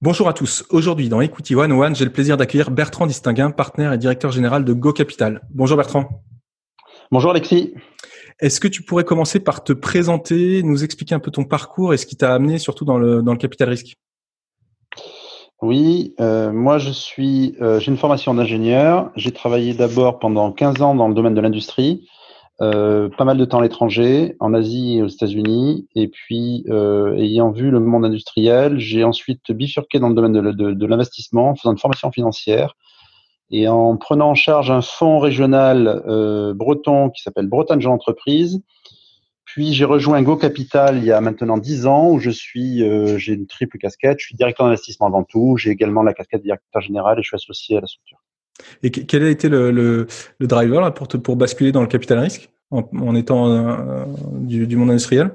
Bonjour à tous. Aujourd'hui, dans Equity One One, j'ai le plaisir d'accueillir Bertrand Distinguin, partenaire et directeur général de Go Capital. Bonjour Bertrand. Bonjour Alexis. Est-ce que tu pourrais commencer par te présenter, nous expliquer un peu ton parcours et ce qui t'a amené surtout dans le, dans le capital risque? Oui, euh, moi je suis, euh, j'ai une formation d'ingénieur. J'ai travaillé d'abord pendant 15 ans dans le domaine de l'industrie. Euh, pas mal de temps à l'étranger, en Asie et aux États-Unis. Et puis, euh, ayant vu le monde industriel, j'ai ensuite bifurqué dans le domaine de, de, de l'investissement, en faisant une formation financière et en prenant en charge un fonds régional euh, breton qui s'appelle Bretagne Jean Entreprise. Puis j'ai rejoint Go Capital il y a maintenant dix ans où je suis, euh, j'ai une triple casquette. Je suis directeur d'investissement avant tout. J'ai également la casquette directeur général et je suis associé à la structure. Et quel a été le, driver pour, pour basculer dans le capital risque en, étant euh, du, monde industriel?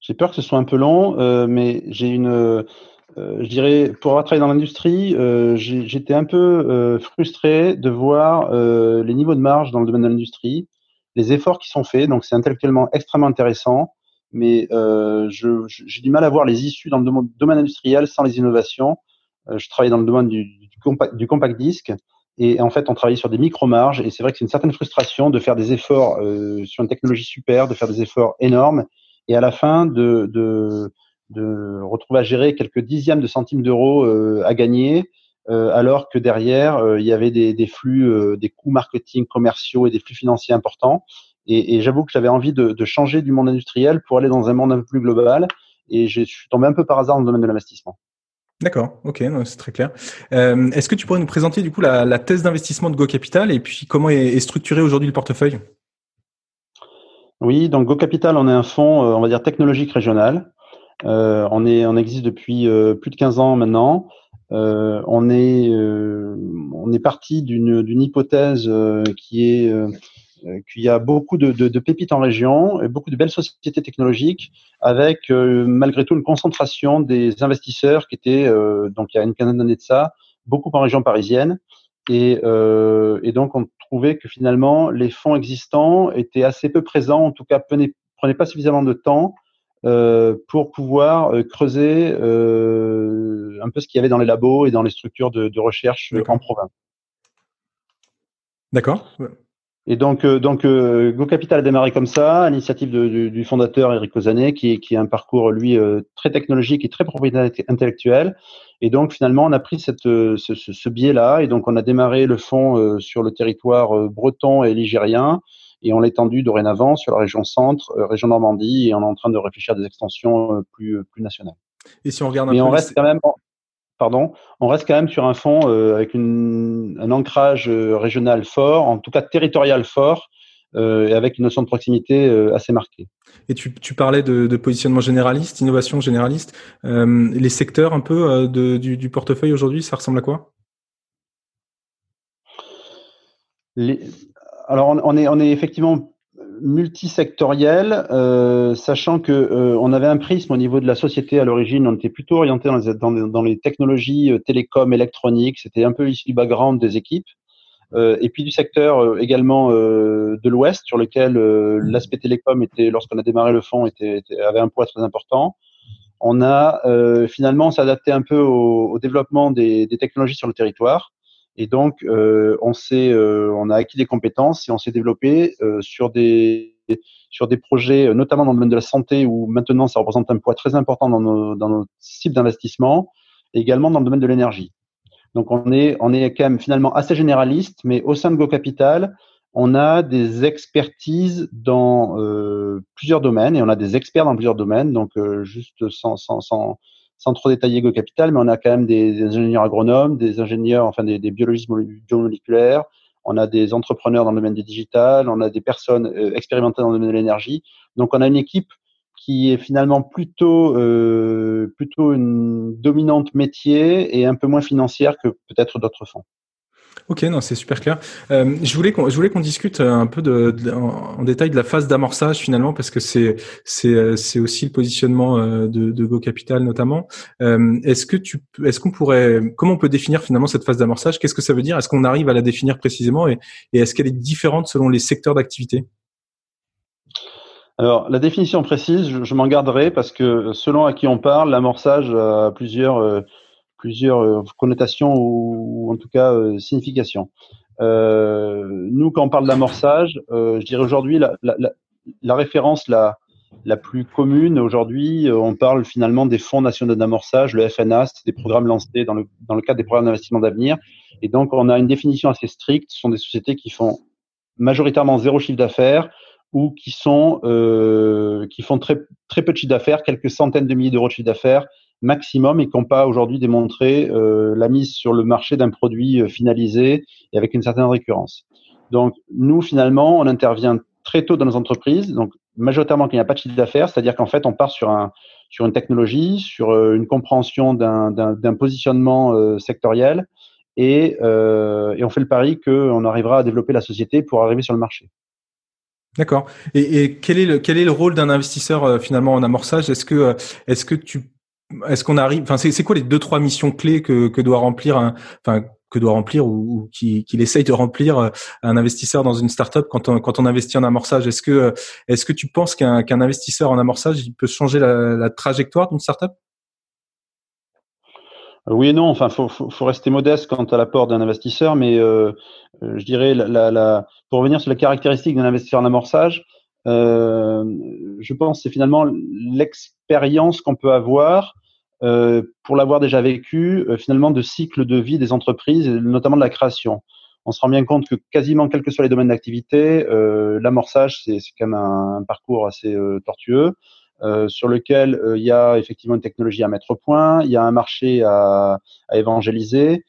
J'ai peur que ce soit un peu long, euh, mais j'ai une, euh, je dirais, pour avoir travaillé dans l'industrie, euh, j'étais un peu frustré de voir les niveaux de marge dans le domaine de l'industrie, les efforts qui sont faits. Donc c'est intellectuellement extrêmement intéressant, mais j'ai du mal à voir les issues dans le domaine industriel sans les innovations. je travaille dans le domaine du, compact, du compact disque. Et en fait, on travaillait sur des micro-marges. Et c'est vrai que c'est une certaine frustration de faire des efforts euh, sur une technologie super, de faire des efforts énormes. Et à la fin, de, de, de retrouver à gérer quelques dixièmes de centimes d'euros euh, à gagner, euh, alors que derrière, euh, il y avait des, des flux, euh, des coûts marketing commerciaux et des flux financiers importants. Et, et j'avoue que j'avais envie de, de changer du monde industriel pour aller dans un monde un peu plus global. Et je suis tombé un peu par hasard dans le domaine de l'investissement. D'accord, ok, c'est très clair. Euh, Est-ce que tu pourrais nous présenter du coup la, thèse d'investissement de Go Capital et puis comment est, structuré aujourd'hui le portefeuille? Oui, donc Go Capital, on est un fonds, euh, on va dire technologique régional. Euh, on est, on existe depuis plus de 15 ans maintenant. On est, on est parti d'une hypothèse qui est qu'il y a beaucoup de, de, de, pépites en région, et beaucoup de belles sociétés technologiques, avec euh, malgré tout une concentration des investisseurs qui étaient, euh, donc il y a une quinzaine d'années de ça, beaucoup en région parisienne. Et, euh, et, donc on trouvait que finalement les fonds existants étaient assez peu présents, en tout cas prenaient, prenaient pas suffisamment de temps euh, pour pouvoir creuser euh, un peu ce qu'il y avait dans les labos et dans les structures de, de recherche en province. D'accord. Et donc, euh, donc euh, Go Capital a démarré comme ça, à l'initiative du, du, fondateur Eric Ozané, qui, qui a un parcours, lui, euh, très technologique et très propriétaire intellectuel. Et donc, finalement, on a pris cette, ce, ce, ce biais-là, et donc on a démarré le fonds sur le territoire breton et ligérien, et on l'a étendu dorénavant sur la région centre, région Normandie, et on est en train de réfléchir à des extensions plus, plus nationales. Et si on regarde un Mais peu on reste quand même pardon, on reste quand même sur un fonds euh, avec une, un ancrage euh, régional fort, en tout cas territorial fort, euh, et avec une notion de proximité euh, assez marquée. Et tu, tu parlais de, de, positionnement généraliste, innovation généraliste. Euh, les secteurs un peu de, du, du, portefeuille aujourd'hui, ça ressemble à quoi? Les, Alors on, on, est, on est effectivement multisectoriel, euh, sachant que euh, on avait un prisme au niveau de la société à l'origine, on était plutôt orienté dans dans, dans les technologies euh, télécom, électroniques, c'était un peu issu du background des équipes, euh, et puis du secteur euh, également euh, de l'Ouest, sur lequel l'aspect télécom était, lorsqu'on a démarré le fonds, était, était, avait un poids très important. On a finalement s'adapté un peu au, au développement des, des, technologies sur le territoire. Et donc, euh, euh, on a acquis des compétences et on s'est développé euh, sur, des, projets, notamment dans le domaine de la santé, où maintenant ça représente un poids très important dans nos, dans cibles d'investissement, et également dans le domaine de l'énergie. Donc, on est, on est quand même finalement assez généraliste, mais au sein de Go Capital, on a des expertises dans plusieurs domaines et on a des experts dans plusieurs domaines. Donc, juste sans, sans, sans, sans, trop détailler Go Capital, mais on a quand même des, ingénieurs agronomes, des ingénieurs, enfin des, biologistes biomoléculaires, on a des entrepreneurs dans le domaine du digital, on a des personnes euh, expérimentées dans le domaine de l'énergie. Donc, on a une équipe qui est finalement plutôt euh, plutôt une dominante métier et un peu moins financière que peut-être d'autres fonds. Ok, non, c'est super clair. Euh, je voulais qu'on je voulais qu'on discute un peu de, en, détail de la phase d'amorçage finalement parce que c'est c'est c'est aussi le positionnement euh, de, de Go Capital notamment. Euh, est-ce que tu est-ce qu'on pourrait comment on peut définir finalement cette phase d'amorçage? Qu'est-ce que ça veut dire? Est-ce qu'on arrive à la définir précisément? Et, et est-ce qu'elle est différente selon les secteurs d'activité? Alors, la définition précise, je, je m'en garderai parce que selon à qui on parle, l'amorçage a plusieurs plusieurs euh, connotations ou, en tout cas euh, significations. Euh, nous, quand on parle d'amorçage, je dirais aujourd'hui la, la, la, référence la, la plus commune aujourd'hui, on parle finalement des fonds nationaux d'amorçage, le FNA, c'est des programmes lancés dans le, dans le cadre des programmes d'investissement d'avenir. Et donc, on a une définition assez stricte. Ce sont des sociétés qui font majoritairement zéro chiffre d'affaires ou qui sont euh, qui font très très peu de chiffre d'affaires, quelques centaines de milliers d'euros de chiffre d'affaires maximum et qui n'ont pas aujourd'hui démontré euh, la mise sur le marché d'un produit euh, finalisé et avec une certaine récurrence. Donc, nous, finalement, on intervient très tôt dans nos entreprises, donc majoritairement quand il n'y a pas de chiffre d'affaires, c'est-à-dire qu'en fait, on part sur, un, sur une technologie, sur euh, une compréhension d'un positionnement sectoriel, et, et, on fait le pari qu'on arrivera à développer la société pour arriver sur le marché. D'accord. Et, et, quel est le quel est le rôle d'un investisseur finalement en amorçage? Est-ce que est-ce que tu est-ce qu'on arrive Enfin, c'est quoi les deux trois missions clés que, que doit remplir un, enfin que doit remplir ou, ou qu'il essaye de remplir euh, un investisseur dans une startup quand on quand on investit en amorçage? Est-ce que euh, est-ce que tu penses qu'un qu'un investisseur en amorçage il peut changer la, la trajectoire d'une startup? Oui et non. Enfin, faut, faut, faut rester modeste quant à l'apport d'un investisseur, mais euh, je dirais la, la, pour revenir sur les caractéristiques d'un investisseur en amorçage, euh, je pense c'est finalement l'expérience qu'on peut avoir euh, pour l'avoir déjà vécu, euh, finalement, de cycle de vie des entreprises, notamment de la création. On se rend bien compte que quasiment, quels que soient les domaines d'activité, l'amorçage, c'est quand même un, parcours assez tortueux, sur lequel il y a effectivement une technologie à mettre au point, il y a un marché à, évangéliser,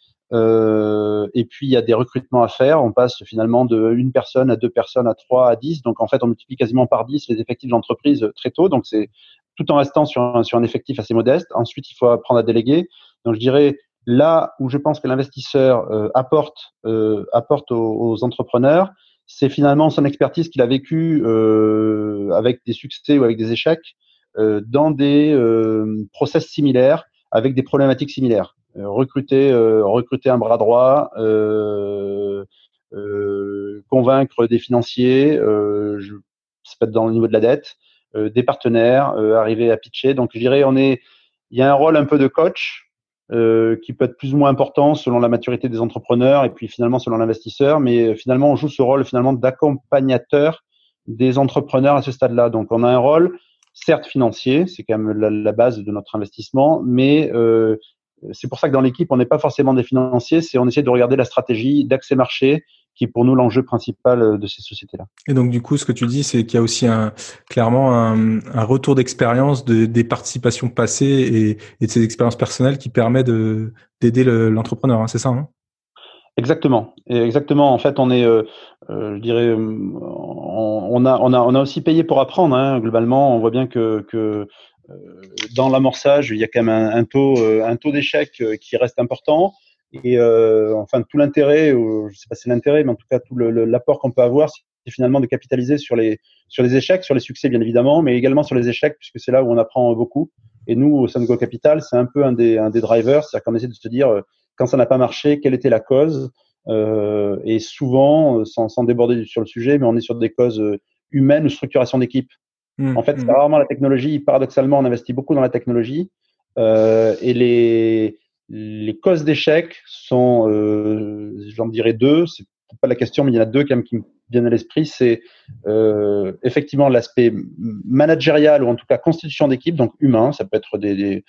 et puis il y a des recrutements à faire. On passe finalement de une personne à deux personnes à trois à dix. Donc en fait, on multiplie quasiment par dix les effectifs d'entreprise très tôt. Donc c'est tout en restant sur un, sur un effectif assez modeste. Ensuite, il faut apprendre à déléguer. Donc je dirais là où je pense que l'investisseur euh, apporte euh, apporte aux, entrepreneurs, c'est finalement son expertise qu'il a vécu euh, avec des succès ou avec des échecs euh, dans des process similaires avec des problématiques similaires. Euh, recruter, euh, recruter un bras droit, euh, convaincre des financiers, je, ça peut être dans le niveau de la dette, des partenaires, arriver à pitcher. Donc je dirais on est, il y a un rôle un peu de coach euh, qui peut être plus ou moins important selon la maturité des entrepreneurs et puis finalement selon l'investisseur, mais finalement on joue ce rôle finalement d'accompagnateur des entrepreneurs à ce stade-là. Donc on a un rôle certes financier, c'est quand même la, la, base de notre investissement, mais euh, c'est pour ça que dans l'équipe, on n'est pas forcément des financiers, c'est on essaie de regarder la stratégie d'accès marché qui est pour nous l'enjeu principal euh, de ces sociétés-là. Et donc du coup, ce que tu dis, c'est qu'il y a aussi un, clairement un, un retour d'expérience de, des participations passées et, et, de ces expériences personnelles qui permet de d'aider l'entrepreneur, hein, c'est ça hein? Exactement, et exactement. En fait, on est, euh, euh je dirais, on, a, on a, on a aussi payé pour apprendre. Hein. Globalement, on voit bien que, que dans l'amorçage, il y a quand même un, taux, euh, un taux d'échec euh, qui reste important. Et enfin, tout l'intérêt, je sais pas si c'est l'intérêt, mais en tout cas, tout l'apport qu'on peut avoir, c'est finalement de capitaliser sur les, sur les échecs, sur les succès, bien évidemment, mais également sur les échecs, puisque c'est là où on apprend beaucoup. Et nous, au Go Capital, c'est un peu un des, un des drivers, c'est-à-dire qu'on essaie de se dire, quand ça n'a pas marché, quelle était la cause euh, Et souvent, sans, sans, déborder sur le sujet, mais on est sur des causes humaines ou structuration d'équipe. Mmh, en fait, c'est mmh. rarement la technologie. Paradoxalement, on investit beaucoup dans la technologie. Euh, et les, les causes d'échec sont, euh, j'en dirais deux. C'est pas la question, mais il y en a deux quand même qui me viennent à l'esprit. C'est euh, effectivement l'aspect managérial ou en tout cas constitution d'équipe, donc humain. Ça peut être des, des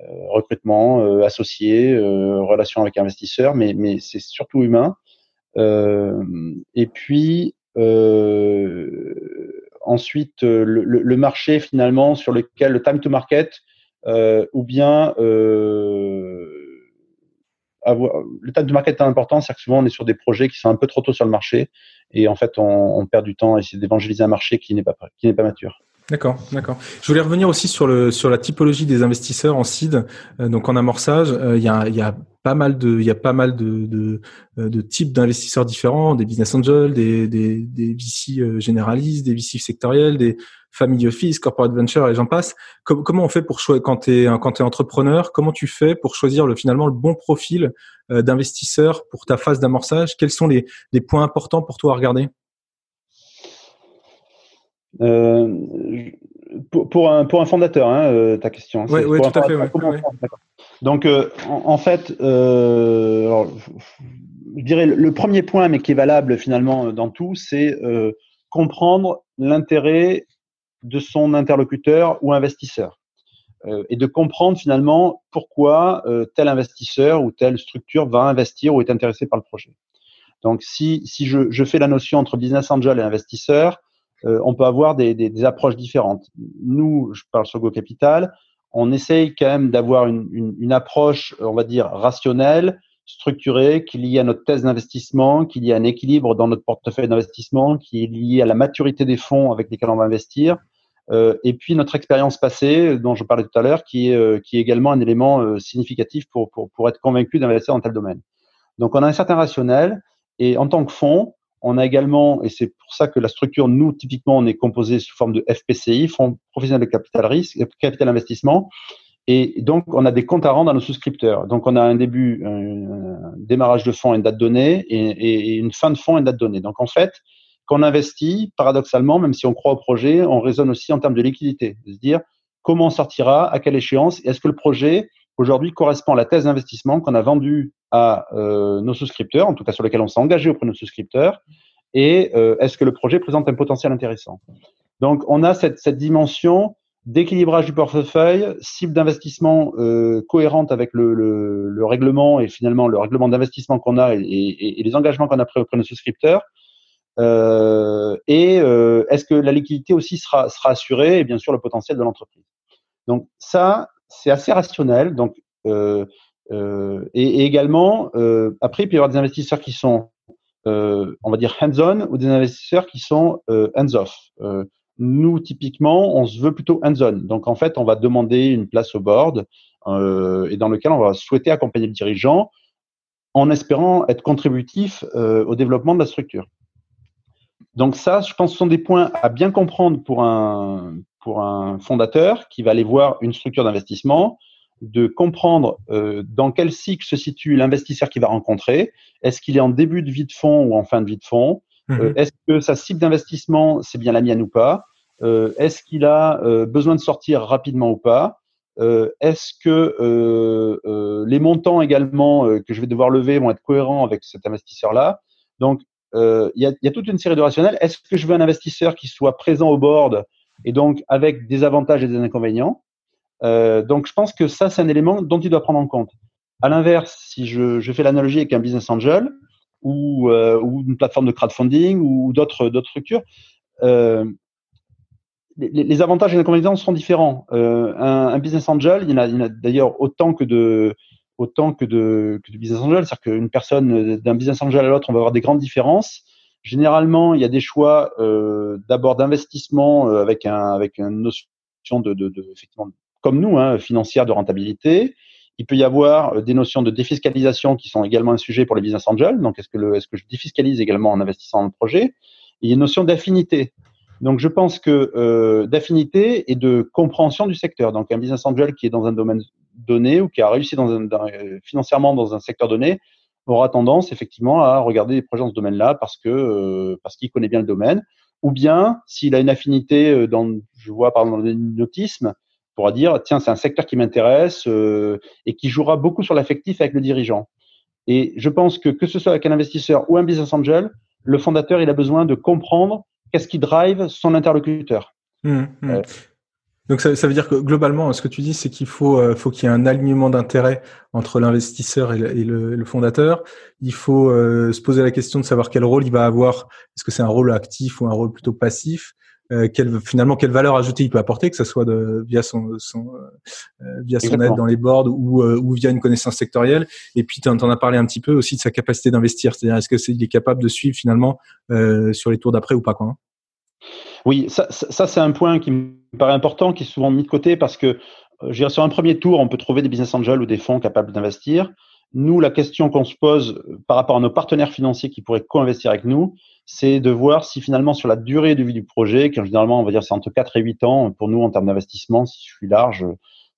euh, recrutements euh, associés, euh, relations avec investisseurs, mais, mais c'est surtout humain. et puis ensuite le, marché finalement sur lequel le time to market ou bien avoir, le time to market est important, c'est que souvent on est sur des projets qui sont un peu trop tôt sur le marché et en fait on, perd du temps à essayer d'évangéliser un marché qui n'est pas qui n'est pas mature. D'accord, d'accord. Je voulais revenir aussi sur le sur la typologie des investisseurs en seed, euh, donc en amorçage. Euh, il y a pas mal de il y a pas mal de de, euh, de types d'investisseurs différents, des business angels, des des, des VC généralistes, des VC sectoriels, des family office, corporate venture et j'en passe. comment on fait pour choisir quand tu es quand es entrepreneur Comment tu fais pour choisir le finalement le bon profil d'investisseur pour ta phase d'amorçage? Quels sont les les points importants pour toi à regarder? Euh, pour, un, pour un fondateur, hein, euh, ta question. Hein, oui, tout à fait. Donc, euh, en, fait, alors, je dirais le premier point, mais qui est valable finalement dans tout, c'est comprendre l'intérêt de son interlocuteur ou investisseur et de comprendre finalement pourquoi tel investisseur ou telle structure va investir ou est intéressé par le projet. Donc, si, si je, je fais la notion entre business angel et investisseur, euh, on peut avoir des, approches différentes. Nous, je parle sur Go Capital, on essaye quand même d'avoir une, approche, on va dire, rationnelle, structurée, qui est liée à notre thèse d'investissement, qui est liée à un équilibre dans notre portefeuille d'investissement, qui est liée à la maturité des fonds avec lesquels on va investir, euh, et puis notre expérience passée, dont je parlais tout à l'heure, qui est, euh, également un élément significatif pour, pour être convaincu d'investir dans tel domaine. Donc on a un certain rationnel, et en tant que fonds, on a également, et c'est pour ça que la structure, nous, typiquement, on est composé sous forme de FPCI, Fonds professionnel de capital risque, capital investissement. Et donc, on a des comptes à rendre à nos souscripteurs. Donc, on a un début, un démarrage de fonds et une date donnée, et, une fin de fonds et une date donnée. Donc, en fait, quand on investit, paradoxalement, même si on croit au projet, on raisonne aussi en termes de liquidité, de se dire comment on sortira, à quelle échéance, est-ce que le projet aujourd'hui correspond à la thèse d'investissement qu'on a vendue à euh, nos souscripteurs, en tout cas sur lequel on s'est engagé auprès de nos souscripteurs, et euh, est-ce que le projet présente un potentiel intéressant? Donc, on a cette, dimension d'équilibrage du portefeuille, cible d'investissement euh, cohérente avec le, le, le, règlement et finalement le règlement d'investissement qu'on a et, les engagements qu'on a pris auprès de nos souscripteurs. Et est-ce que la liquidité aussi sera, sera assurée? Et bien sûr le potentiel de l'entreprise. Donc ça, c'est assez rationnel. Donc, euh, euh, et, également, euh, après, il peut y avoir des investisseurs qui sont, on va dire, hands-on ou des investisseurs qui sont hands-off. nous, typiquement, on se veut plutôt hands-on. Donc, en fait, on va demander une place au board et dans lequel on va souhaiter accompagner le dirigeant en espérant être contributif au développement de la structure. Donc ça, je pense, ce sont des points à bien comprendre pour un, pour un fondateur qui va aller voir une structure d'investissement, de comprendre euh, dans quel cycle se situe l'investisseur qu'il va rencontrer. Est-ce qu'il est en début de vie de fonds ou en fin de vie de fonds? Mhm. euh, Est-ce que sa cible d'investissement, c'est bien la mienne ou pas? Euh, Est-ce qu'il a besoin de sortir rapidement ou pas? Est-ce que les montants également que je vais devoir lever vont être cohérents avec cet investisseur-là? Donc, il y a, y, a, toute une série de rationnels. Est-ce que je veux un investisseur qui soit présent au board et donc avec des avantages et des inconvénients. Euh, donc je pense que ça, c'est un élément dont il doit prendre en compte. À l'inverse, si je, fais l'analogie avec un business angel ou, euh, une plateforme de crowdfunding ou d'autres structures, euh, les, avantages et les inconvénients sont différents. Un, business angel, il y en a, a d'ailleurs autant que de autant que de, que de business angel, c'est-à-dire qu'une personne d'un business angel à l'autre, on va avoir des grandes différences. Généralement, il y a des choix euh, d'abord d'investissement euh, avec un avec une notion de, de, de effectivement comme nous hein, financière de rentabilité. Il peut y avoir euh, des notions de défiscalisation qui sont également un sujet pour les business angels. Donc, est-ce que le est-ce que je défiscalise également en investissant dans le projet? Et il y a une notion d'affinité. Donc, je pense que euh, d'affinité et de compréhension du secteur. Donc, un business angel qui est dans un domaine donné ou qui a réussi dans un, dans, financièrement dans un secteur donné aura tendance effectivement à regarder des projets dans ce domaine-là parce que euh, parce qu'il connaît bien le domaine, ou bien s'il a une affinité euh, dans, je vois par exemple l'hypnotisme, pourra dire tiens c'est un secteur qui m'intéresse euh, et qui jouera beaucoup sur l'affectif avec le dirigeant. Et je pense que que ce soit avec un investisseur ou un business angel, le fondateur il a besoin de comprendre qu'est-ce qui drive son interlocuteur. Mmh, mmh. Donc ça, veut dire que globalement, ce que tu dis, c'est qu'il faut, euh, faut qu'il y ait un alignement d'intérêt entre l'investisseur et, le, fondateur. Il faut euh, se poser la question de savoir quel rôle il va avoir. Est-ce que c'est un rôle actif ou un rôle plutôt passif? Euh, quelle, finalement quelle valeur ajoutée il peut apporter, que ce soit de, via son, son via son aide dans les boards ou, ou via une connaissance sectorielle. Et puis tu en, as parlé un petit peu aussi de sa capacité d'investir, c'est-à-dire est-ce que c'est il est capable de suivre finalement sur les tours d'après ou pas quoi. Hein? Oui, ça, c'est un point qui me paraît important, qui est souvent mis de côté parce que euh, je sur un premier tour, on peut trouver des business angels ou des fonds capables d'investir. Nous, la question qu'on se pose euh, par rapport à nos partenaires financiers qui pourraient co-investir avec nous, c'est de voir si finalement sur la durée de vie du projet, qui généralement on va dire c'est entre 4 et 8 ans pour nous en termes d'investissement, si je suis large,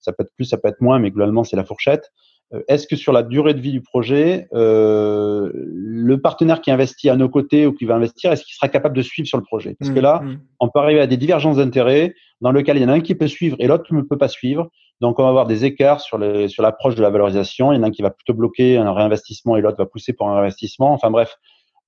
ça peut être plus, ça peut être moins, mais globalement c'est la fourchette. Euh, est-ce que sur la durée de vie du projet, euh, le partenaire qui investit à nos côtés ou qui va investir, est-ce qu'il sera capable de suivre sur le projet? Parce que là, mmh, mmh. on peut arriver à des divergences d'intérêts dans lesquelles il y en a un qui peut suivre et l'autre ne peut pas suivre. Donc, on va avoir des écarts sur les, sur l'approche de la valorisation. Il y en a un qui va plutôt bloquer un réinvestissement et l'autre va pousser pour un réinvestissement. Enfin bref,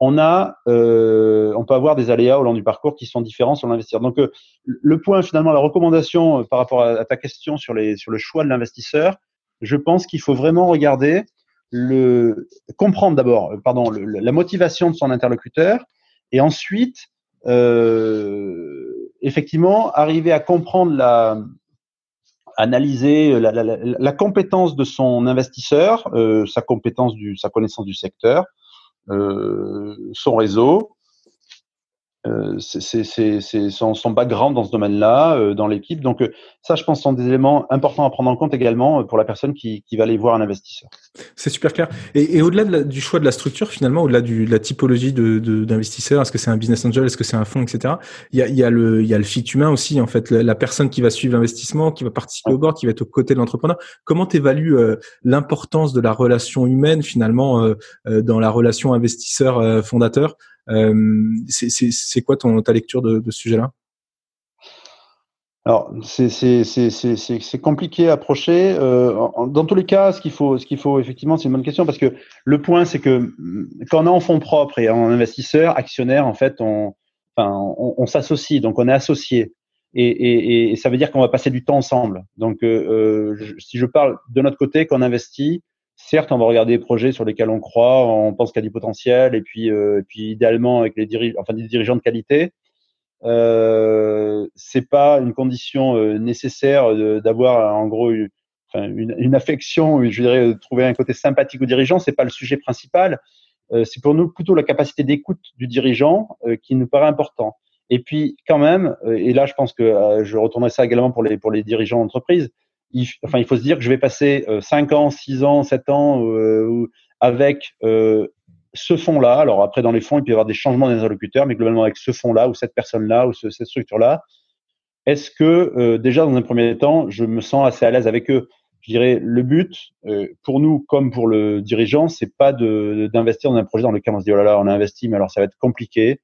on a, euh, on peut avoir des aléas au long du parcours qui sont différents sur l'investisseur. Donc, euh, le point finalement, la recommandation euh, par rapport à, à, ta question sur les sur le choix de l'investisseur, je pense qu'il faut vraiment regarder le comprendre d'abord, pardon, la motivation de son interlocuteur, et ensuite, euh, effectivement, arriver à comprendre la, analyser la, la, la compétence de son investisseur, euh, sa compétence du, sa connaissance du secteur, euh, son réseau, c'est son, son, background dans ce domaine-là, euh, dans l'équipe. Donc euh, ça, je pense, sont des éléments importants à prendre en compte également pour la personne qui, qui va aller voir un investisseur. C'est super clair. Et, et au-delà du choix de la structure, finalement, au-delà de la typologie d'investisseur, de, est-ce que c'est un business angel, est-ce que c'est un fonds, etc. Il y a, il y a le, il y a le fit humain aussi, en fait, la, personne qui va suivre l'investissement, qui va participer au board, qui va être aux côtés de l'entrepreneur. Comment tu évalues l'importance de la relation humaine finalement dans la relation investisseur-fondateur euh, c'est quoi ta lecture de, ce sujet-là? Alors, c'est compliqué à approcher. Euh, dans tous les cas, ce qu'il faut, ce faut effectivement, c'est une bonne question parce que le point, c'est que mm, quand on est en fonds propres et en investisseur, actionnaire, en fait, on, s'associe, donc on est associé. Et, ça veut dire qu'on va passer du temps ensemble. Donc, euh, euh si je parle de notre côté, qu'on investit, certes, on va regarder des projets sur lesquels on croit, on pense qu'il y a du potentiel, et puis, euh, puis idéalement avec les dirigeants, enfin des dirigeants de qualité. Euh, c'est pas une condition euh, nécessaire d'avoir en gros une, une, une, affection, je dirais trouver un côté sympathique au dirigeant, c'est pas le sujet principal. Euh, c'est pour nous plutôt la capacité d'écoute du dirigeant euh, qui nous paraît important. Et puis quand même, et là je pense que je retournerai ça également pour les pour les dirigeants d'entreprise, il, enfin, il faut se dire que je vais passer euh, 5 ans, 6 ans, 7 ans euh, avec euh, ce fonds-là. Alors après, dans les fonds, il peut y avoir des changements d'interlocuteurs, mais globalement avec ce fonds-là ou cette personne-là ou ce, cette structure-là, est-ce que euh, déjà dans un premier temps, je me sens assez à l'aise avec eux? Je dirais le but euh, pour nous comme pour le dirigeant, c'est pas d'investir dans un projet dans lequel on se dit oh là là, on a investi, mais alors ça va être compliqué.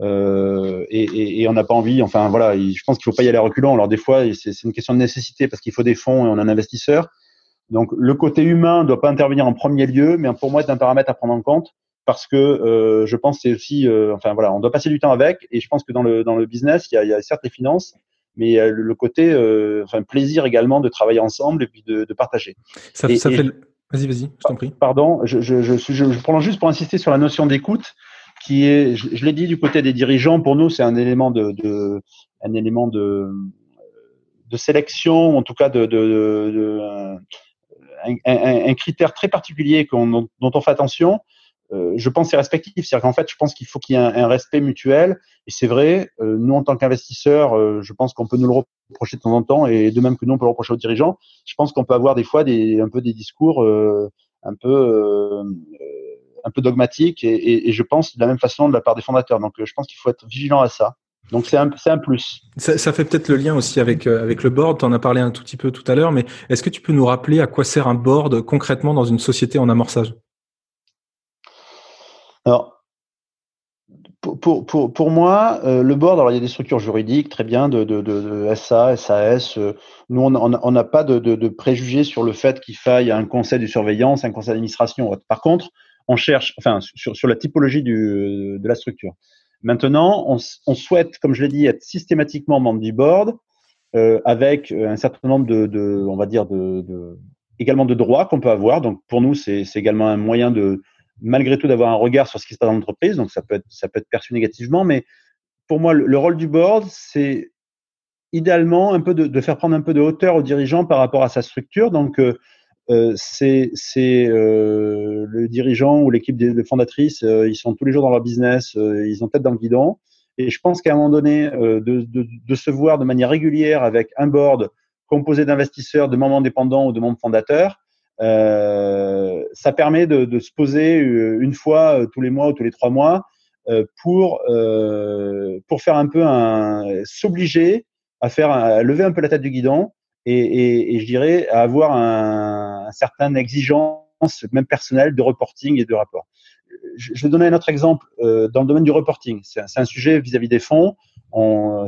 Euh, et, et, et, on n'a pas envie. Enfin voilà, je pense qu'il faut pas y aller à reculons. Alors des fois, c'est une question de nécessité parce qu'il faut des fonds et on a un investisseur. Donc le côté humain ne doit pas intervenir en premier lieu, mais pour moi c'est un paramètre à prendre en compte parce que euh, je pense c'est aussi, euh, enfin voilà, on doit passer du temps avec. Et je pense que dans le dans le business, il y a, il y a certes les finances, mais il y a le, côté, euh, enfin plaisir également de travailler ensemble et puis de, de partager. Ça, ça fait. Vas-y, vas-y, je t'en prie. Pardon, je, je, je, je, je prends juste pour insister sur la notion d'écoute je, l'ai dit du côté des dirigeants, pour nous, c'est un élément de, sélection, en tout cas un, critère très particulier dont, on fait attention. Euh, je pense c'est respectif, c'est-à-dire qu'en fait, je pense qu'il faut qu'il y ait un, respect mutuel. Et c'est vrai, euh, nous en tant qu'investisseurs, euh, je pense qu'on peut nous le reprocher de temps en temps, et de même que nous on peut le reprocher aux dirigeants. Je pense qu'on peut avoir des fois des, un peu des discours un peu un peu dogmatique et, et, je pense de la même façon de la part des fondateurs. Donc, je pense qu'il faut être vigilant à ça. Donc c'est un, un plus. Ça, ça fait peut-être le lien aussi avec euh, avec le board. Tu en as parlé un tout petit peu tout à l'heure, mais est-ce que tu peux nous rappeler à quoi sert un board concrètement dans une société en amorçage? Alors pour, pour, pour, moi, euh, le board, alors il y a des structures juridiques très bien de, de, de, de SA, SAS. Euh, nous, on n'a pas de, de, préjugés sur le fait qu'il faille un conseil de surveillance, un conseil d'administration. Par contre, on cherche, enfin, sur, la typologie de la structure. Maintenant, on, souhaite, comme je l'ai dit, être systématiquement membre du board. avec un certain nombre de, on va dire, également de droits qu'on peut avoir. Donc pour nous, c'est également un moyen de, malgré tout, d'avoir un regard sur ce qui se passe dans l'entreprise. Donc ça peut être, perçu négativement, mais pour moi, le, rôle du board, c'est idéalement un peu de, de, faire prendre un peu de hauteur aux dirigeants par rapport à sa structure. Donc euh, c'est euh, le dirigeant ou l'équipe des, fondatrices, euh, ils sont tous les jours dans leur business, ils ont tête dans le guidon. Et je pense qu'à un moment donné, de, se voir de manière régulière avec un board composé d'investisseurs, de membres indépendants ou de membres fondateurs, euh, ça permet de, se poser une fois tous les mois ou tous les trois mois euh, pour euh, pour faire un peu un s'obliger à faire lever un peu la tête du guidon et, et je dirais à avoir un, un certain exigence même personnelle de reporting et de rapport. Je, vais donner un autre exemple euh, dans le domaine du reporting. C'est un, sujet vis-à-vis des fonds.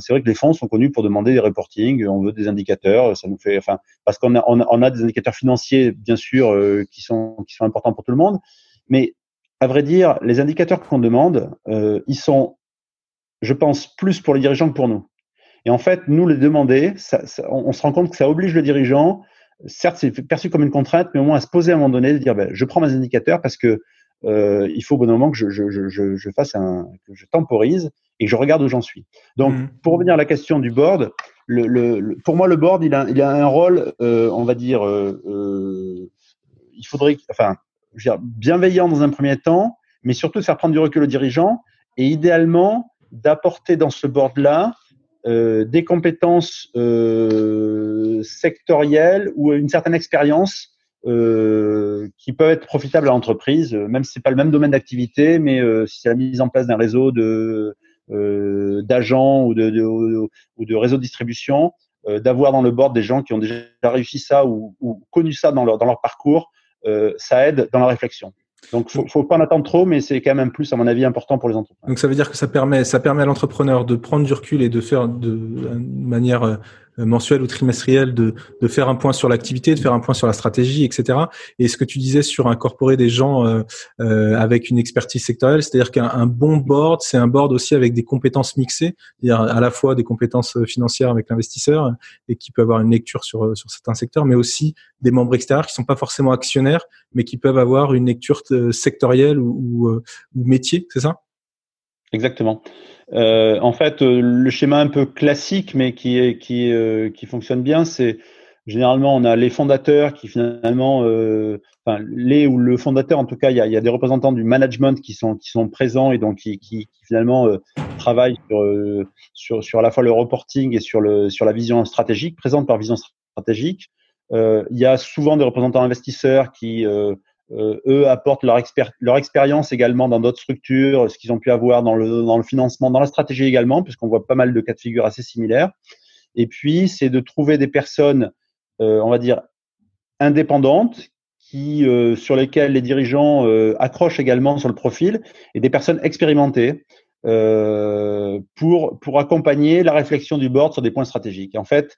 C'est vrai que les fonds sont connus pour demander des reporting. On veut des indicateurs. Ça nous fait, enfin, parce qu'on a, on on des indicateurs financiers, bien sûr, euh, qui sont qui sont importants pour tout le monde. Mais à vrai dire, les indicateurs qu'on demande, euh, ils sont, je pense, plus pour les dirigeants que pour nous. Et en fait, nous les demander, ça, on, se rend compte que ça oblige le dirigeant, certes c'est perçu comme une contrainte, mais au moins à se poser à un moment donné, de dire ben, je prends mes indicateurs parce que euh, il faut au bon moment que je, je, je, je, fasse un, que je temporise et que je regarde où j'en suis. Donc, mmh. pour revenir à la question du board, le, le, pour moi, le board, il a, il a un rôle, euh, on va dire, euh, euh il faudrait, enfin, je veux dire, bienveillant dans un premier temps, mais surtout de faire prendre du recul aux dirigeants et idéalement d'apporter dans ce board-là euh, des compétences euh, sectorielles ou une certaine expérience euh, qui peuvent être profitables à l'entreprise, même si c'est pas le même domaine d'activité, mais euh, si c'est la mise en place d'un réseau de euh, d'agents ou de, de, ou de réseaux de distribution, d'avoir dans le board des gens qui ont déjà réussi ça ou, ou connu ça dans leur dans leur parcours, ça aide dans la réflexion. Donc, faut, faut pas en attendre trop, mais c'est quand même plus, à mon avis, important pour les entreprises. Donc, ça veut dire que ça permet, ça permet à l'entrepreneur de prendre du recul et de faire de, de manière euh, mensuelle ou trimestrielle de, de faire un point sur l'activité, de faire un point sur la stratégie, etc. Et ce que tu disais sur incorporer des gens euh, euh, avec une expertise sectorielle, c'est-à-dire qu'un bon board, c'est un board aussi avec des compétences mixées, c'est-à-dire à la fois des compétences financières avec l'investisseur et qui peut avoir une lecture sur sur certains secteurs, mais aussi des membres extérieurs qui sont pas forcément actionnaires, mais qui peuvent avoir une lecture sectorielle ou, ou, ou métier, c'est ça? Exactement. Euh, en fait, euh, le schéma un peu classique, mais qui est qui euh, qui fonctionne bien, c'est généralement on a les fondateurs qui finalement, euh, enfin les ou le fondateur en tout cas, il y a, il y a des représentants du management qui sont qui sont présents et donc qui, qui, qui finalement euh, travaillent sur, sur sur à la fois le reporting et sur le sur la vision stratégique, présente par vision stratégique. il y a souvent des représentants investisseurs qui euh, eux apportent leur, expérience également dans d'autres structures, ce qu'ils ont pu avoir dans le, dans le financement, dans la stratégie également, puisqu'on voit pas mal de cas de figure assez similaires. Et puis, c'est de trouver des personnes, euh, on va dire, indépendantes, qui, euh, sur lesquelles les dirigeants euh, accrochent également sur le profil, et des personnes expérimentées euh, pour, pour accompagner la réflexion du board sur des points stratégiques. en fait,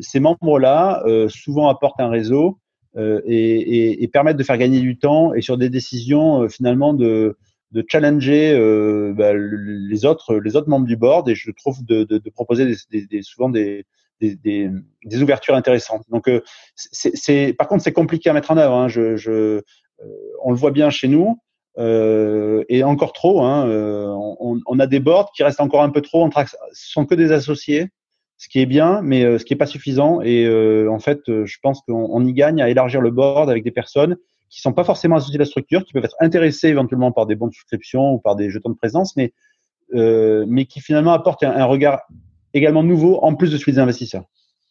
ces membres-là souvent apportent un réseau euh, et, et, et, permettre de faire gagner du temps et sur des décisions euh, finalement de, de challenger euh, bah, les autres les autres membres du board et je trouve de, de, de proposer des, des, souvent des, des, des, ouvertures intéressantes. Donc c'est par contre c'est compliqué à mettre en œuvre. Hein. Je, je, on le voit bien chez nous. Euh, et encore trop. Hein, on, on, a des boards qui restent encore un peu trop entre, ce sont que des associés ce qui est bien, mais euh, ce qui est pas suffisant. Et euh, en fait, euh, je pense qu'on y gagne à élargir le board avec des personnes qui sont pas forcément associées à la structure, qui peuvent être intéressées éventuellement par des bons de souscription ou par des jetons de présence, mais mais qui finalement apportent un, regard également nouveau en plus de celui des investisseurs.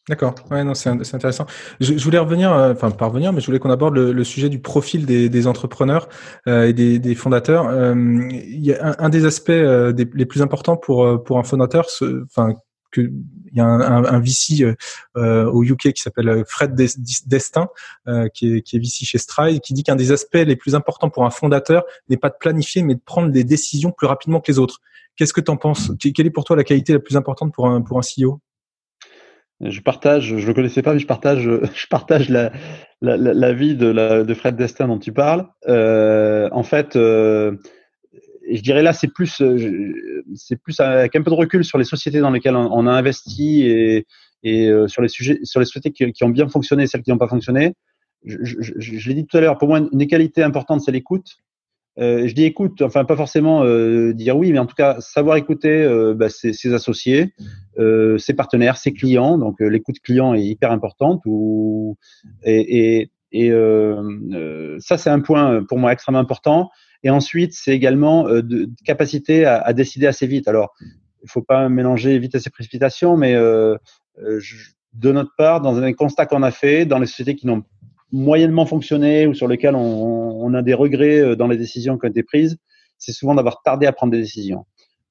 D'accord, ouais, non, c'est intéressant. Je, voulais revenir, enfin pas revenir, mais je voulais qu'on aborde le, sujet du profil des, entrepreneurs et des, fondateurs. Il y a un, des aspects les plus importants pour pour un fondateur, enfin que il y a un, un, un VC euh, euh au UK qui s'appelle euh, Fred Destin, euh, qui, est, qui est VC chez Stride, qui dit qu'un des aspects les plus importants pour un fondateur n'est pas de planifier, mais de prendre des décisions plus rapidement que les autres. Qu'est-ce que tu en penses Quelle est pour toi la qualité la plus importante pour un, pour un CEO je partage, je le connaissais pas, mais je partage, je partage la, la, la vie de, la, de Fred Destin dont tu parles. Euh, en fait, euh, je dirais là, c'est plus, c'est plus avec un peu de recul sur les sociétés dans lesquelles on, a investi et, et sur les sujets, sur les sociétés qui, ont bien fonctionné, et celles qui n'ont pas fonctionné. Je, l'ai dit tout à l'heure, pour moi, une des qualités importantes, c'est l'écoute. Euh, je dis écoute, enfin pas forcément euh, dire oui, mais en tout cas savoir écouter euh, bah, ses, associés, euh, ses partenaires, ses clients. Donc euh, l'écoute client est hyper importante. Et, et, et ça c'est un point pour moi extrêmement important. Et ensuite c'est également de, capacité à, à, décider assez vite. Alors il faut pas mélanger vitesse et précipitation, mais je, de notre part, dans un constat qu'on a fait, dans les sociétés qui n'ont moyennement fonctionné ou sur lesquels on, on, a des regrets euh, dans les décisions qui ont été prises, c'est souvent d'avoir tardé à prendre des décisions.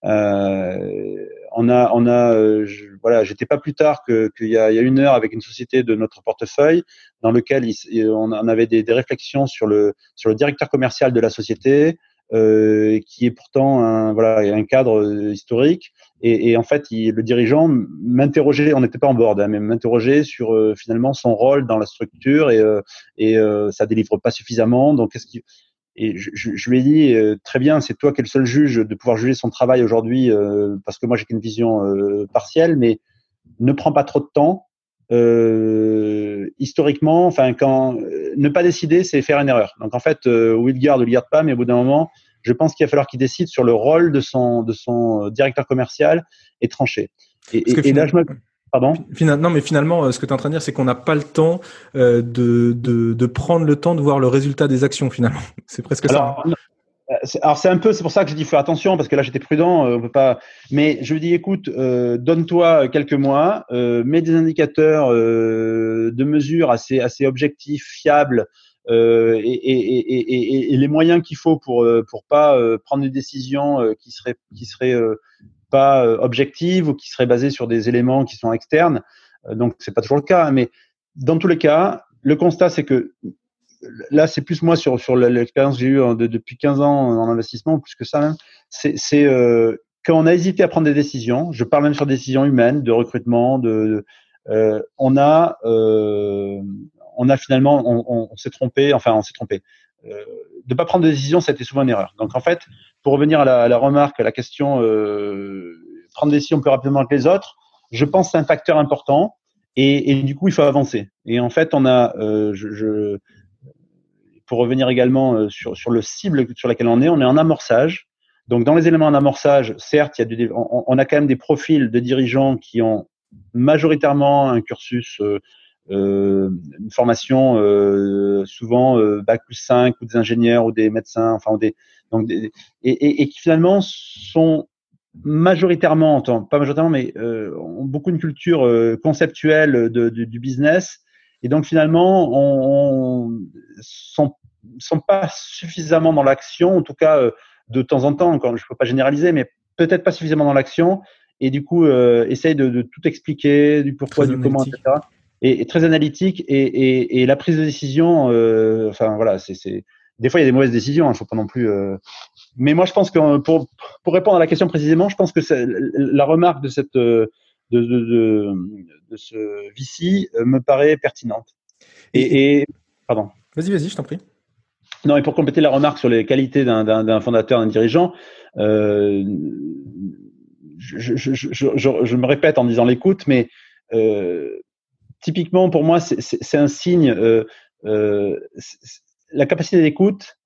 Euh, on a, on a, euh, voilà, j'étais pas plus tard qu'il y, a, il y a une heure avec une société de notre portefeuille dans lequel il, on avait des, des, réflexions sur le sur le directeur commercial de la société, euh, qui est pourtant un, voilà, un cadre euh, historique. Et, et en fait, il, le dirigeant m'interrogeait, on n'était pas en board, hein, mais m'interrogeait sur euh, finalement son rôle dans la structure et, euh, et ça délivre pas suffisamment. Donc, qu'est-ce qui et je, je, je, lui ai dit très bien, c'est toi qui es le seul juge de pouvoir juger son travail aujourd'hui, parce que moi j'ai qu'une vision partielle, mais ne prends pas trop de temps. historiquement, enfin, quand ne pas décider, c'est faire une erreur. Donc en fait, ou il garde ou il garde pas, mais au bout d'un moment, je pense qu'il va falloir qu'il décide sur le rôle de son, de son euh, directeur commercial et trancher. Et, et, là, je me... Pardon? Non, mais finalement, euh, ce que tu es en train de dire, c'est qu'on n'a pas le temps euh, de, de, de, prendre le temps de voir le résultat des actions, finalement. C'est presque ça. Hein. Alors c'est un peu, c'est pour ça que j'ai dit faire attention parce que là j'étais prudent, on peut pas. Mais je lui dis écoute, euh, donne-toi quelques mois, euh, mets des indicateurs euh, de mesure assez assez objectifs, fiables euh, et, et, et, et, les moyens qu'il faut pour euh, pour pas euh, prendre des décisions qui seraient qui seraient pas objectives ou qui seraient basées sur des éléments qui sont externes. donc c'est pas toujours le cas, mais dans tous les cas, le constat c'est que là c'est plus moi sur sur l'expérience que j'ai eue depuis 15 ans en investissement, plus que ça même. C'est c'est quand on a hésité à prendre des décisions, je parle même sur des décisions humaines, de recrutement, de, euh, on a euh, on a finalement, on, s'est trompé, enfin on s'est trompé. Euh, de pas prendre de décision, c'était souvent une erreur. Donc en fait, pour revenir à la, remarque, à la question, euh, prendre des décisions plus rapidement que les autres, je pense que c'est un facteur important. Et, du coup, il faut avancer. Et en fait, on a, euh, pour revenir également euh, sur, le cible sur laquelle on est, on est en amorçage. Donc, dans les éléments en amorçage, certes, on, a quand même des profils de dirigeants qui ont majoritairement un cursus euh, une formation euh, souvent euh, bac plus 5 ou des ingénieurs ou des médecins, enfin des donc des, et, et, et, qui finalement sont majoritairement, pas majoritairement, mais euh, ont beaucoup une culture euh, conceptuelle de, de, du business. Et donc finalement on, on sont sont pas suffisamment dans l'action, en tout cas de temps en temps, quand je peux pas généraliser, mais peut-être pas suffisamment dans l'action. Et du coup euh, essaye de, de, tout expliquer du pourquoi, du comment, etc et, très analytique et, et, et, la prise de décision. Euh, enfin voilà, c'est des fois il y a des mauvaises décisions. Il hein, faut pas non plus. Euh... Mais moi je pense que pour pour répondre à la question précisément, je pense que la remarque de cette de, de, de, de ce VC euh, me paraît pertinente. Et, et pardon. Vas-y, vas-y, je t'en prie. Non, et pour compléter la remarque sur les qualités d'un fondateur, d'un dirigeant, euh, je, je, je, je, me répète en disant l'écoute, mais euh, typiquement, pour moi, c'est un signe. Euh, euh, la capacité d'écoute,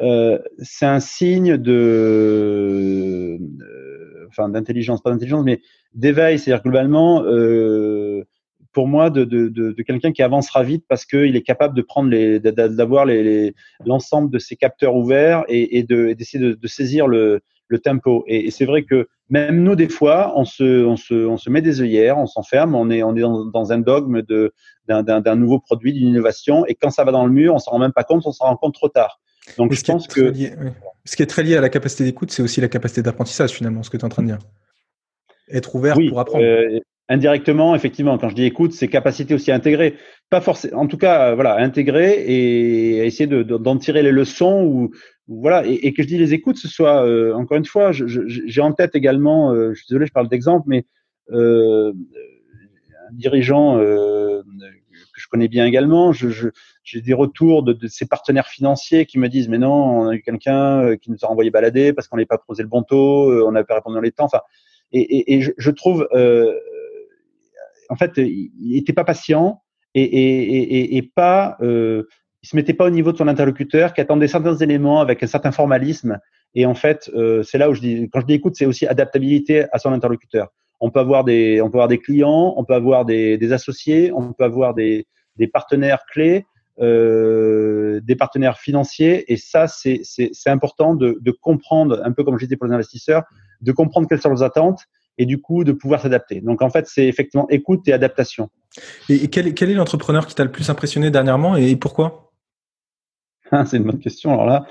euh, c'est un signe de, euh, enfin, d'intelligence, pas d'intelligence, mais d'éveil. C'est-à-dire globalement, euh, pour moi, de, de, de, de quelqu'un qui avancera vite parce qu'il est capable de prendre les, d'avoir l'ensemble les, de ses capteurs ouverts et, et d'essayer de, de, saisir le, le tempo. Et, et c'est vrai que même nous, des fois, on se, on se, on se met des œillères, on s'enferme, on est, on est dans, dans un dogme de, d'un, nouveau produit, d'une innovation, et quand ça va dans le mur, on s'en rend même pas compte, on s'en rend compte trop tard. Donc, je pense que. Ce qui est très lié à la capacité d'écoute, c'est aussi la capacité d'apprentissage, finalement, ce que tu es en train de dire. Être ouvert pour apprendre. Euh, indirectement, effectivement, quand je dis écoute, c'est capacité aussi à intégrer. Pas forcément, en tout cas, voilà, intégrer et essayer de, d'en tirer les leçons ou, voilà, et, et, que je dis les écoutes, ce soit euh, encore une fois, j'ai en tête également, euh, je suis désolé, je parle d'exemple, mais euh, un dirigeant euh, que je connais bien également, je, j'ai des retours de, de, ces partenaires financiers qui me disent mais non, on a eu quelqu'un euh, qui nous a envoyé balader parce qu'on n'avait pas posé le bon taux, euh, on n'avait pas répondu dans les temps. Enfin, et, et, et je, je, trouve, euh, en fait, il n'était pas patient et, et, et pas, euh, il se mettait pas au niveau de son interlocuteur, qui attendait certains éléments avec un certain formalisme. Et en fait, euh, c'est là où je dis, quand je dis écoute, c'est aussi adaptabilité à son interlocuteur. On peut avoir des, on peut avoir des clients, on peut avoir des, des associés, on peut avoir des, des partenaires clés euh, des partenaires financiers. Et ça, c'est important de, de, comprendre, un peu comme je disais pour les investisseurs, de comprendre quelles sont leurs attentes et du coup de pouvoir s'adapter. Donc en fait, c'est effectivement écoute et adaptation. Et, quel, quel, est l'entrepreneur qui t'a le plus impressionné dernièrement et pourquoi? Ah, C'est une bonne question. Alors là,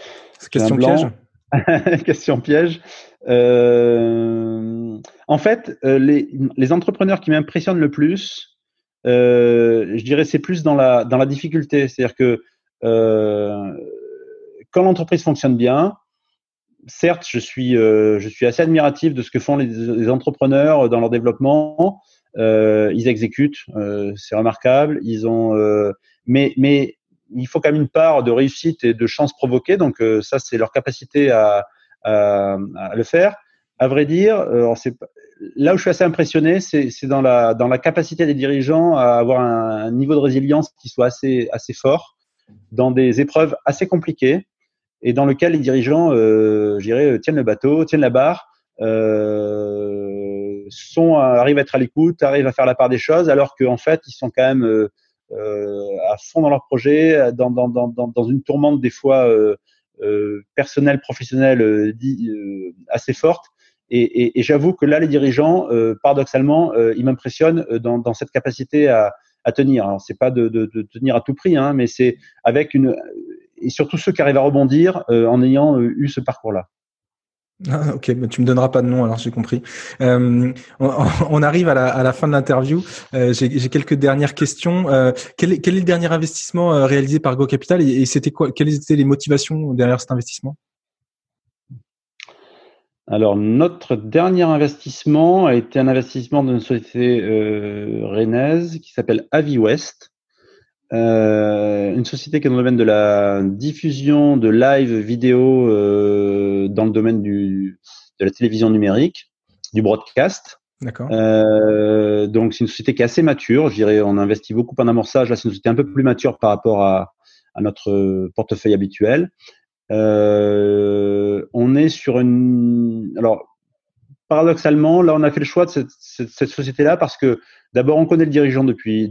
question piège. question piège. Euh, en fait, euh, les, les entrepreneurs qui m'impressionnent le plus, euh, je dirais c'est plus dans la dans la difficulté, c'est-à-dire que euh, quand l'entreprise fonctionne bien, certes, je suis je suis assez admiratif de ce que font les, les entrepreneurs dans leur développement. Euh, ils exécutent, euh, c'est remarquable. Ils ont, euh, mais il faut quand même une part de réussite et de chance provoquée. Donc ça, c'est leur capacité à, le faire. À vrai dire, là où je suis assez impressionné, c'est dans la, capacité des dirigeants à avoir un, niveau de résilience qui soit assez, fort dans des épreuves assez compliquées et dans lequel les dirigeants, je dirais, tiennent le bateau, tiennent la barre, sont, arrivent à être à l'écoute, arrivent à faire la part des choses, alors qu'en fait, ils sont quand même euh, euh, à fond dans leur projet, dans, dans, dans, dans une tourmente des fois euh, personnelle, professionnelle assez forte et, et, et j'avoue que là, les dirigeants, euh, paradoxalement, euh, ils m'impressionnent dans, dans, cette capacité à, à tenir. Alors, c'est pas de, de, de, tenir à tout prix, hein, mais c'est avec une et surtout ceux qui arrivent à rebondir euh, en ayant eu ce parcours-là. Ah, ok, mais tu me donneras pas de nom, alors j'ai compris. Euh, on, arrive à la, fin de l'interview. Euh, j'ai quelques dernières questions. Euh, quel, est, le dernier investissement réalisé par Go Capital et, c'était quoi Quelles étaient les motivations derrière cet investissement? Alors, notre dernier investissement a été un investissement d'une société rennaise qui s'appelle AviWest, euh, une société qui est dans le domaine de la diffusion de live vidéo euh, dans le domaine du, de la télévision numérique, du broadcast. D'accord. Euh, donc, c'est une société qui est assez mature. Je dirais, on investit beaucoup en amorçage. Là, c'est une société un peu plus mature par rapport à, à notre portefeuille habituel. Euh, on est sur une. Alors, paradoxalement, là, on a fait le choix de cette, société-là parce que d'abord, on connaît le dirigeant depuis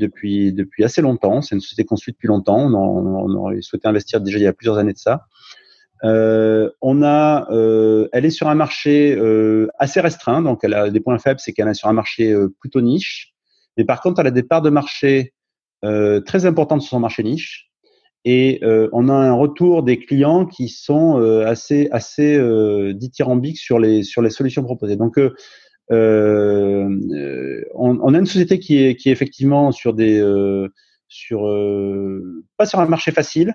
assez longtemps. C'est une société qu'on suit depuis longtemps. On, aurait souhaité investir déjà il y a plusieurs années de ça. Euh, on a, euh, elle est sur un marché euh, assez restreint, donc elle a des points faibles, c'est qu'elle est sur un marché plutôt niche. Mais par contre, elle a des parts de marché très importantes sur son marché niche et euh, on a un retour des clients qui sont euh, assez assez euh, dithyrambiques sur les sur les solutions proposées. Donc euh, euh, on, on, a une société qui est qui est effectivement sur des sur pas sur un marché facile,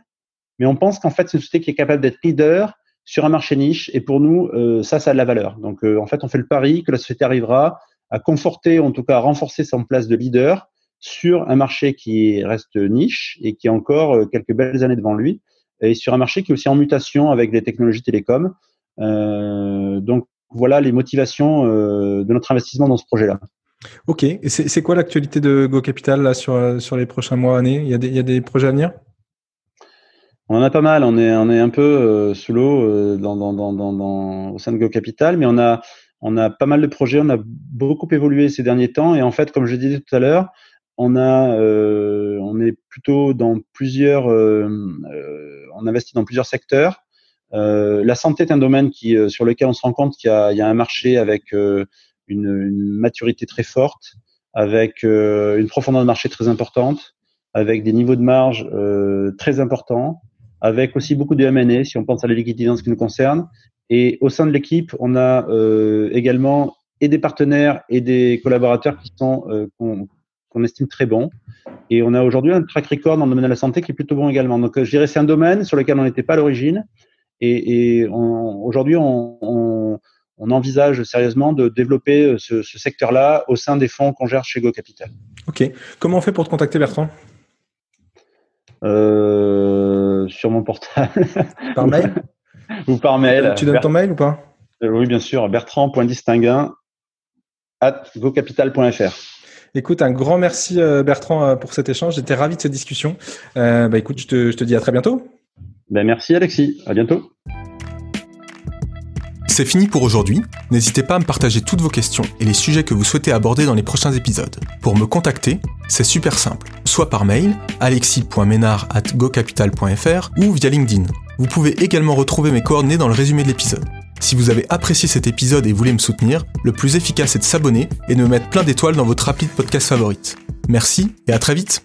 mais on pense qu'en fait c'est une société qui est capable d'être leader sur un marché niche et pour nous ça ça a de la valeur. Donc en fait on fait le pari que la société arrivera à conforter en tout cas à renforcer son place de leader sur un marché qui reste niche et qui a encore euh, quelques belles années devant lui, et sur un marché qui est aussi en mutation avec les technologies télécom. Euh, donc voilà les motivations euh, de notre investissement dans ce projet-là. Ok, c'est quoi l'actualité de Go Capital là, sur, sur les prochains mois, années? Il y, a des, il y a des projets à venir? On en a pas mal, on est, on est un peu euh, sous l'eau dans, dans, dans, dans, au sein de Go Capital, mais on a, on a pas mal de projets, on a beaucoup évolué ces derniers temps, et en fait, comme je disais tout à l'heure, on a, euh, on est plutôt dans plusieurs, euh, euh, on investit dans plusieurs secteurs. la santé est un domaine qui, sur lequel on se rend compte qu'il y, y a, un marché avec une, une, maturité très forte, avec une profondeur de marché très importante, avec des niveaux de marge très importants, avec aussi beaucoup de M&A si on pense à la liquidité en ce qui nous concerne. Et au sein de l'équipe, on a également et des partenaires et des collaborateurs qui sont qu'on estime très bon. Et on a aujourd'hui un track record dans le domaine de la santé qui est plutôt bon également. Donc, je dirais c'est un domaine sur lequel on n'était pas à l'origine. Et, et aujourd'hui, on, on, on, envisage sérieusement de développer ce, ce secteur-là au sein des fonds qu'on gère chez Go Capital. Ok. Comment on fait pour te contacter, Bertrand? Euh, Sur mon portable. Par mail? Ou par mail. Tu donnes ton mail ou pas? Oui, bien sûr. Bertrand.distinguin at gocapital.fr. Écoute, un grand merci Bertrand pour cet échange. J'étais ravi de cette discussion. bah écoute, je te, je te dis à très bientôt. Ben merci Alexis. À bientôt. C'est fini pour aujourd'hui. N'hésitez pas à me partager toutes vos questions et les sujets que vous souhaitez aborder dans les prochains épisodes. Pour me contacter, c'est super simple. Soit par mail, alexis.ménard.gocapital.fr ou via LinkedIn. Vous pouvez également retrouver mes coordonnées dans le résumé de l'épisode. Si vous avez apprécié cet épisode et voulez me soutenir, le plus efficace est de s'abonner et de me mettre plein d'étoiles dans votre appli podcast favorite. Merci et à très vite